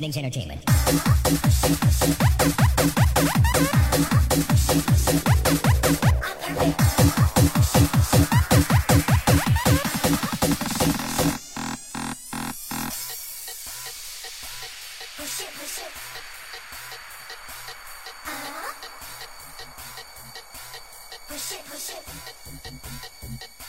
evening's entertainment. Push it, push it.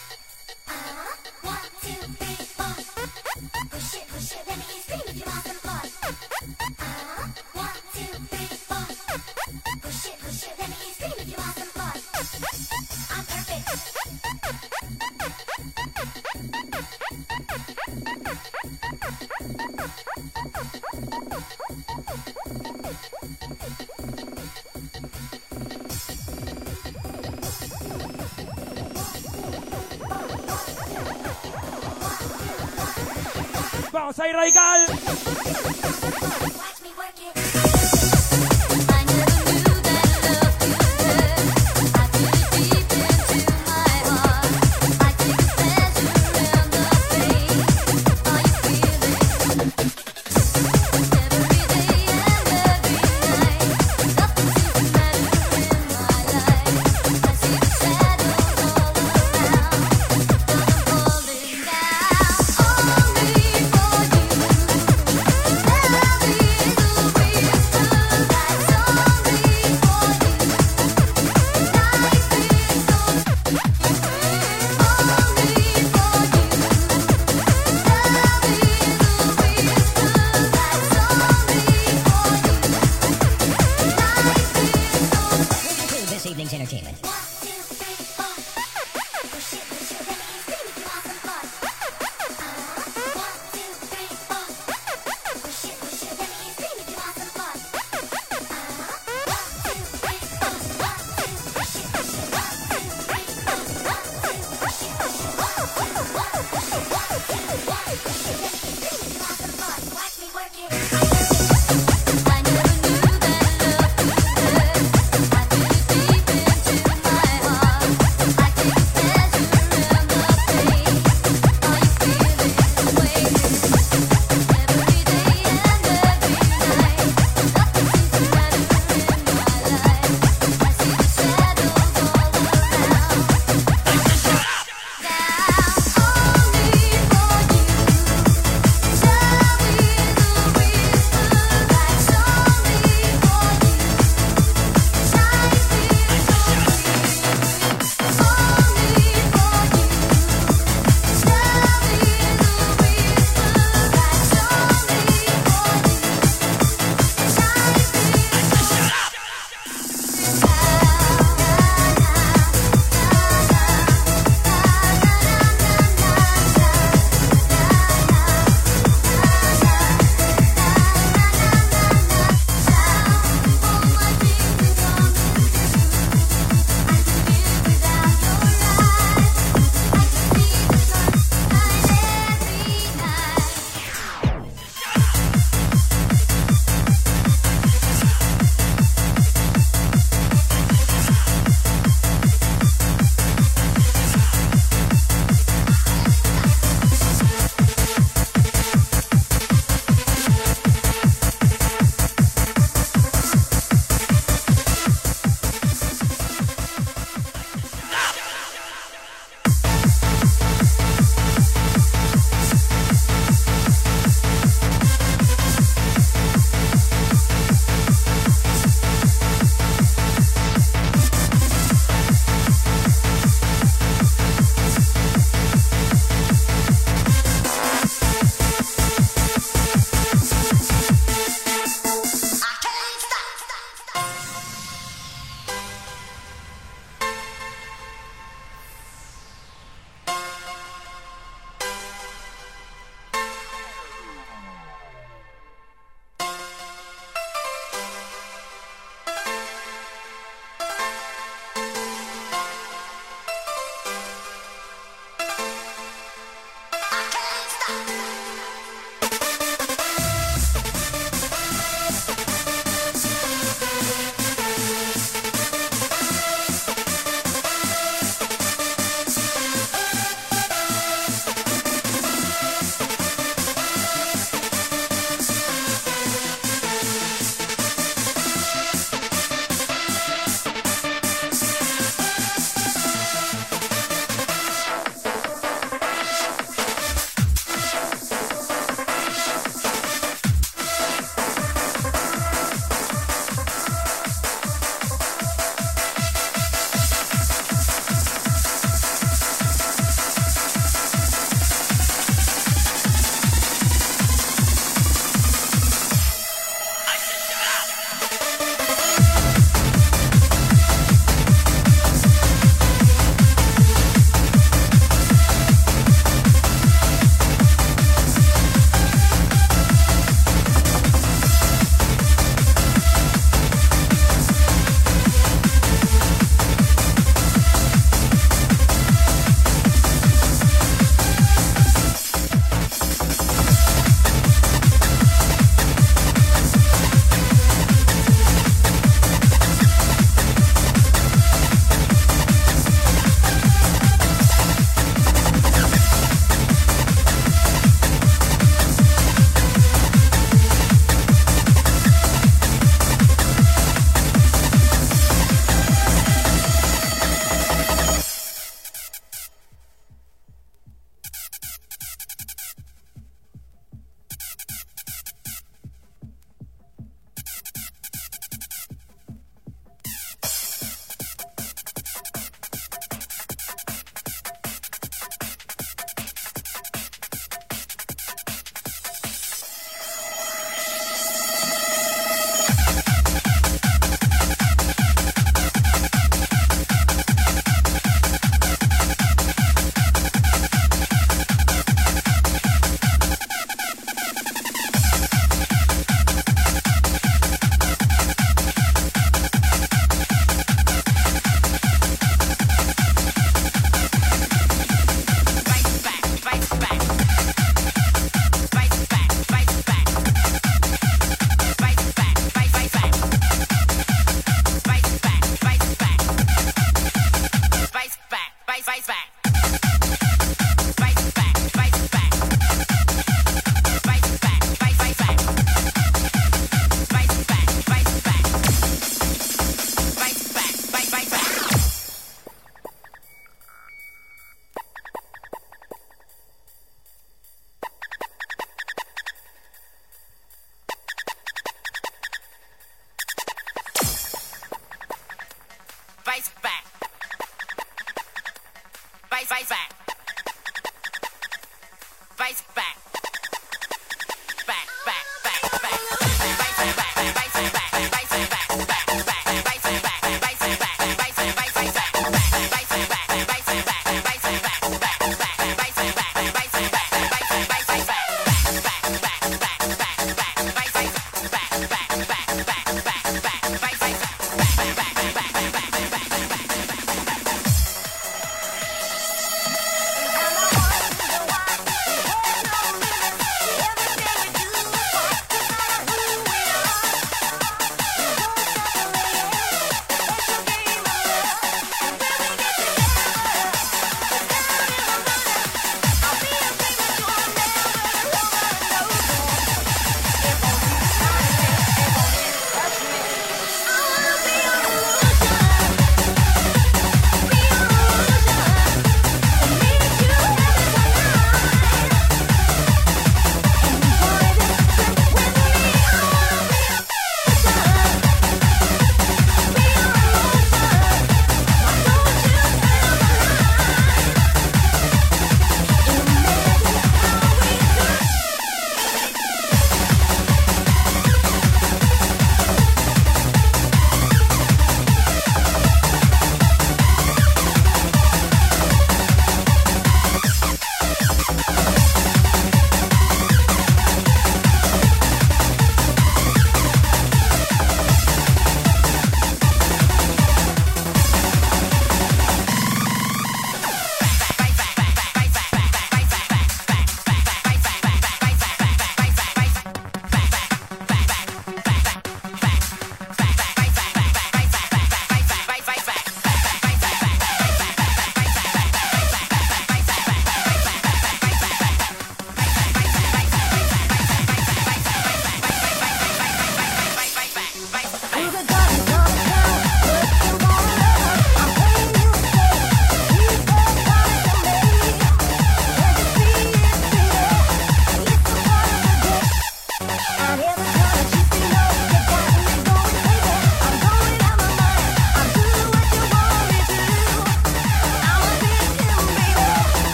Vamos a ir radical.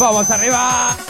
Vamos arriba.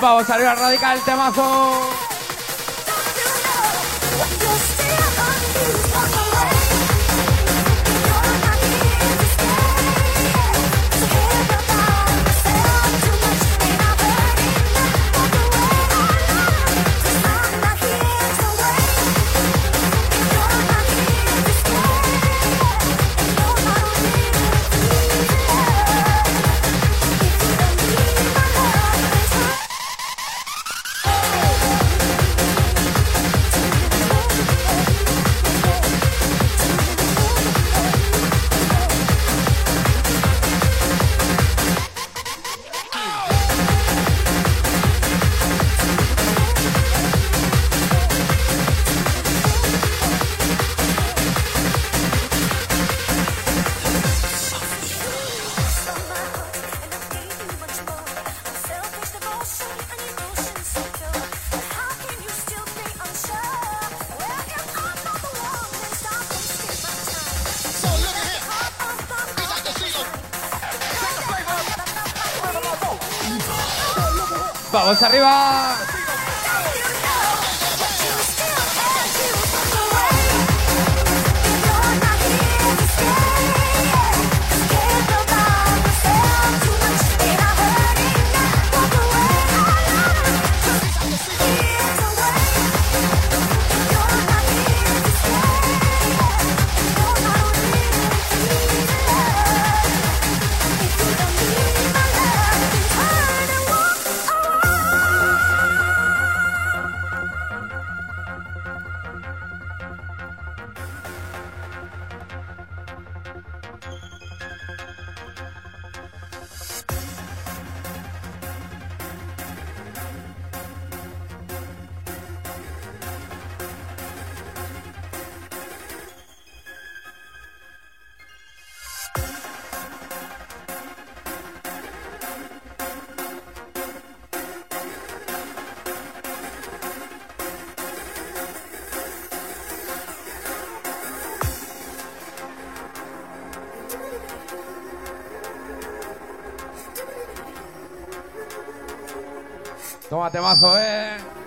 Vamos arriba, radical, temazo. Vamos arriba. Toma temazo, eh.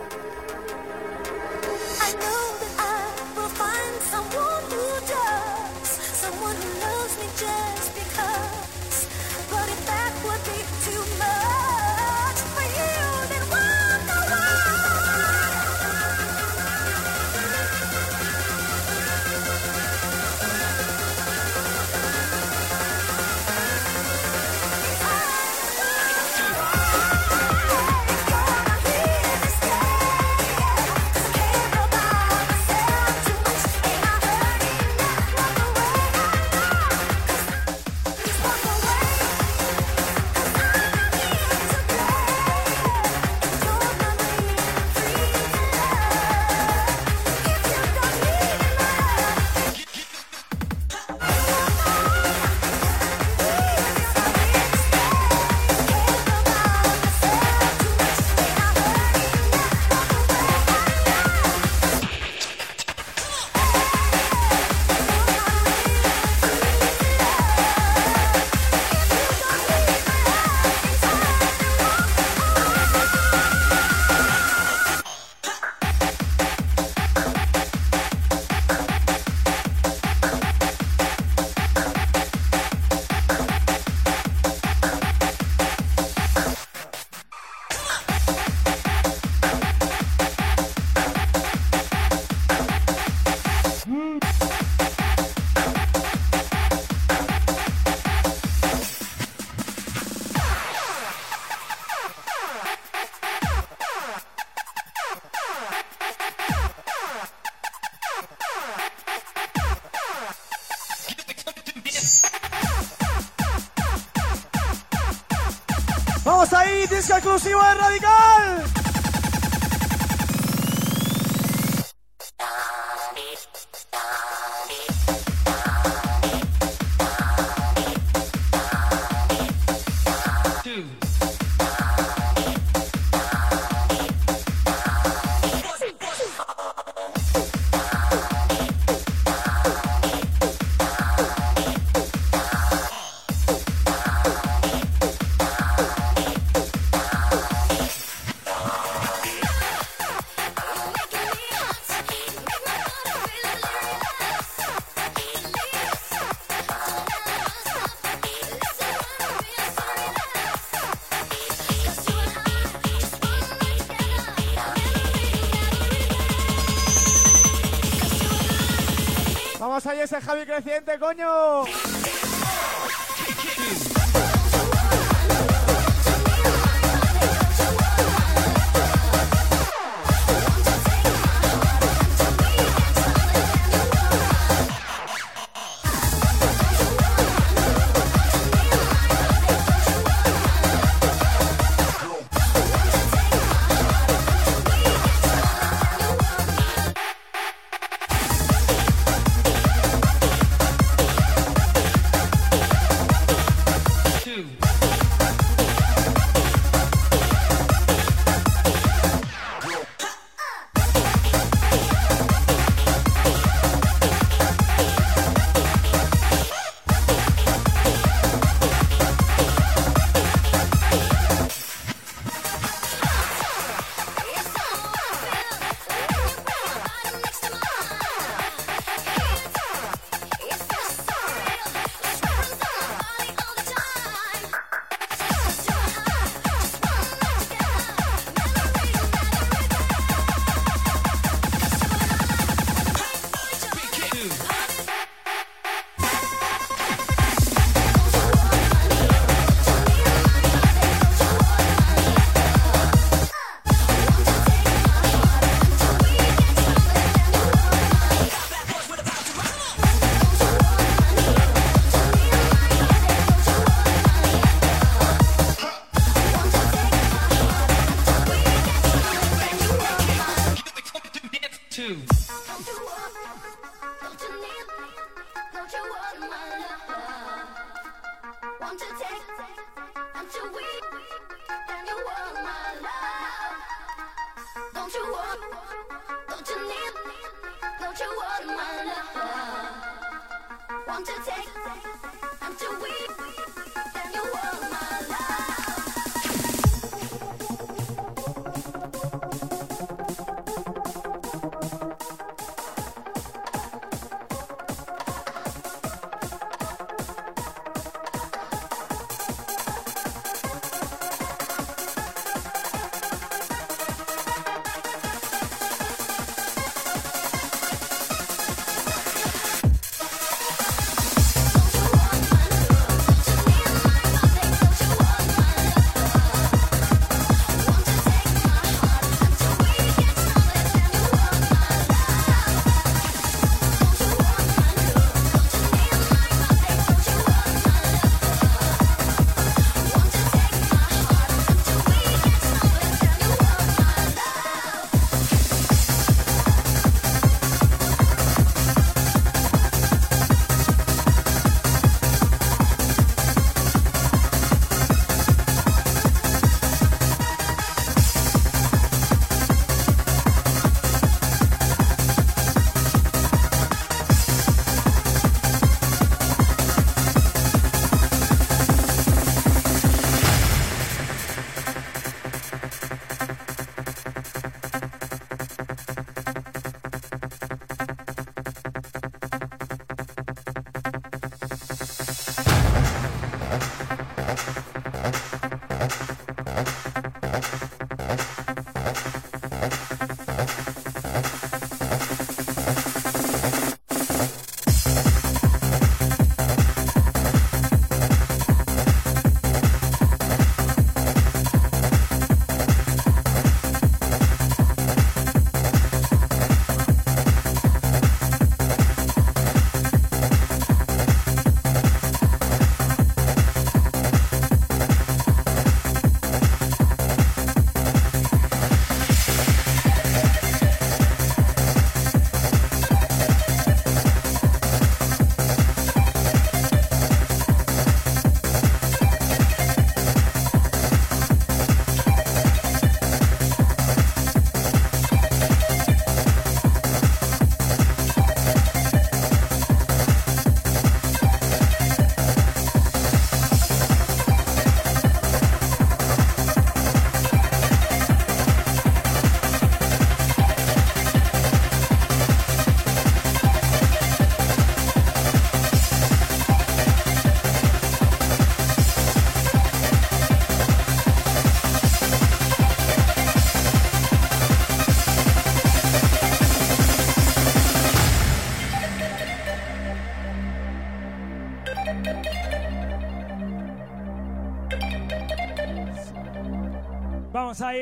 Ahí ese Javi creciente, coño.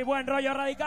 Buen rollo radical.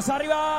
Vamos arriba.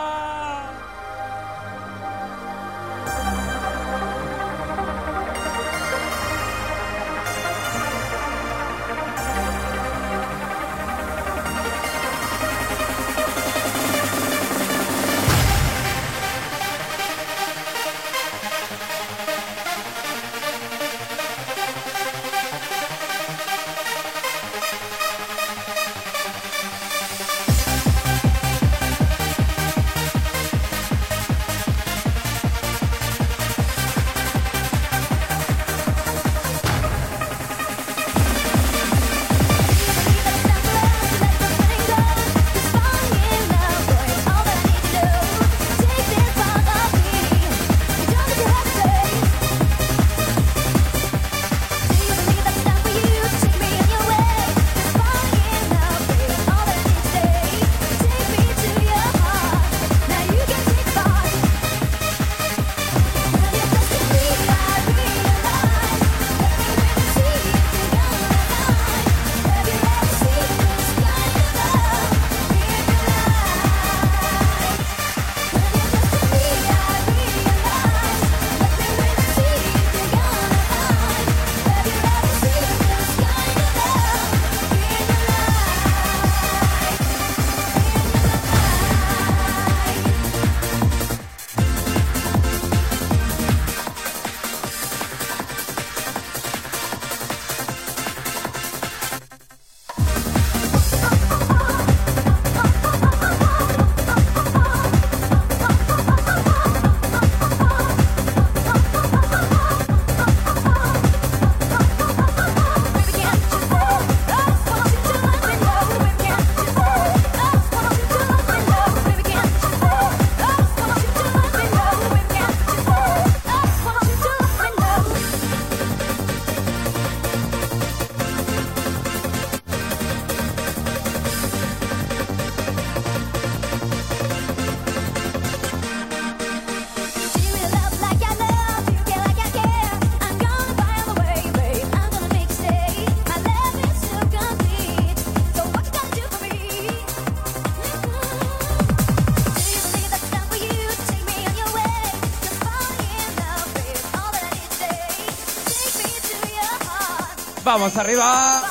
Vamos arriba.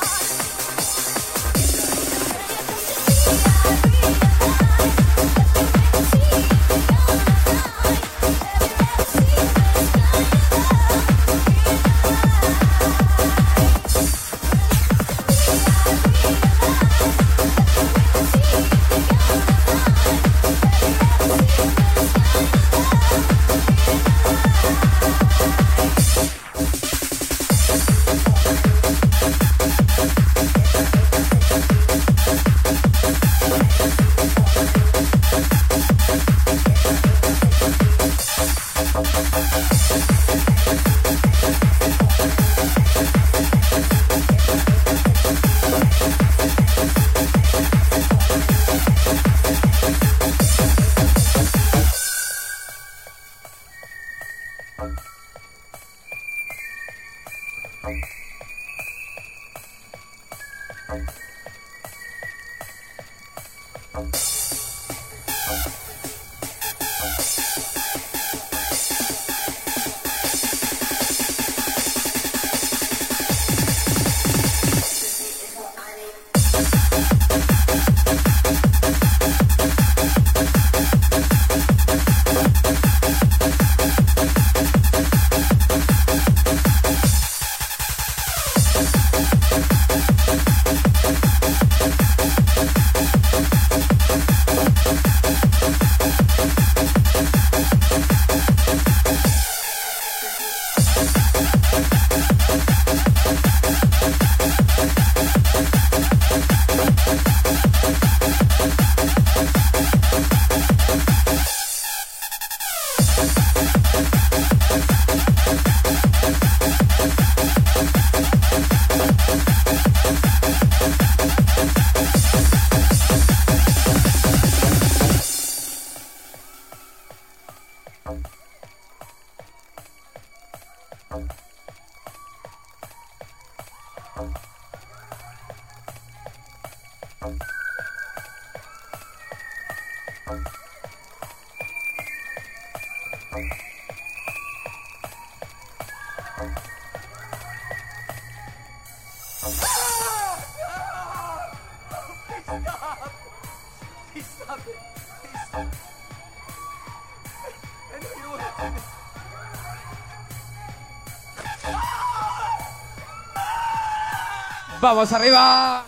Vamos arriba.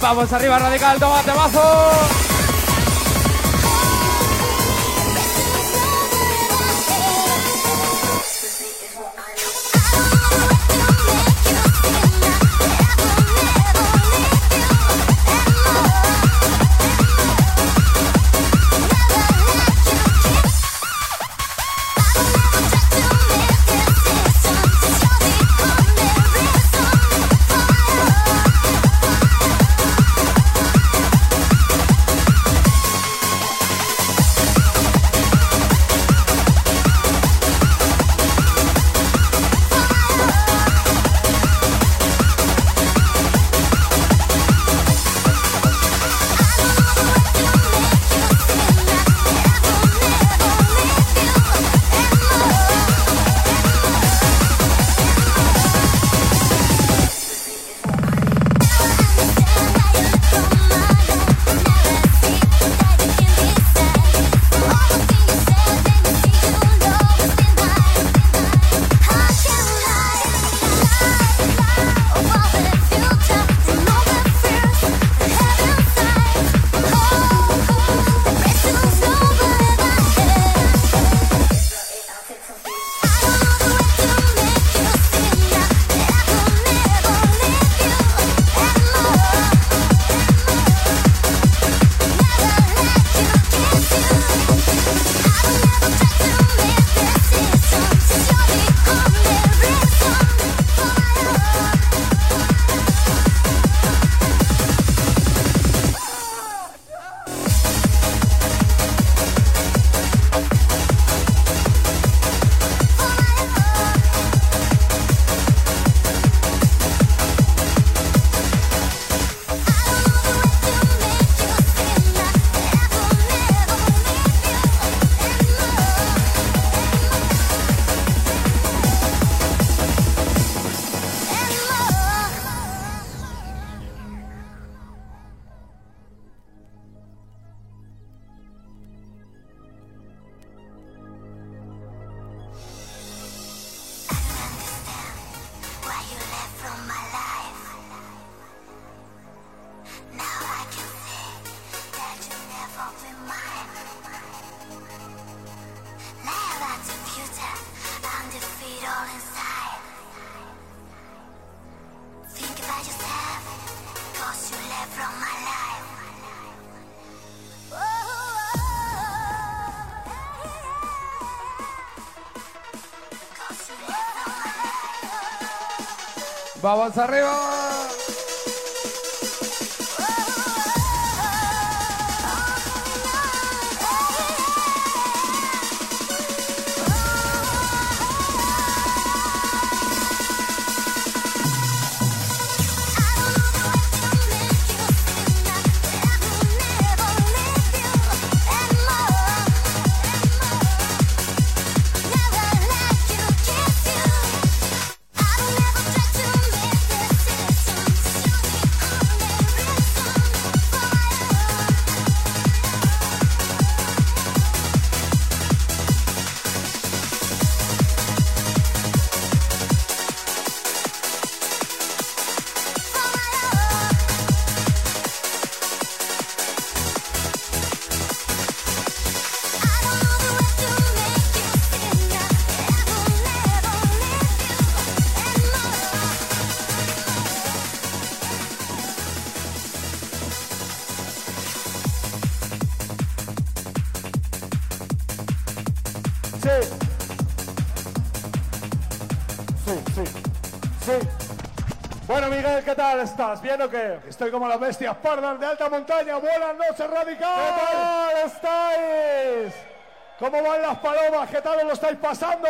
Vamos arriba, radical, toma temazo. Vamos arriba. ¿Qué tal estás? ¿Bien o qué? Estoy como las bestias pardas de alta montaña. Buenas noches, radical. ¿Qué tal estáis? ¿Cómo van las palomas? ¿Qué tal os lo estáis pasando?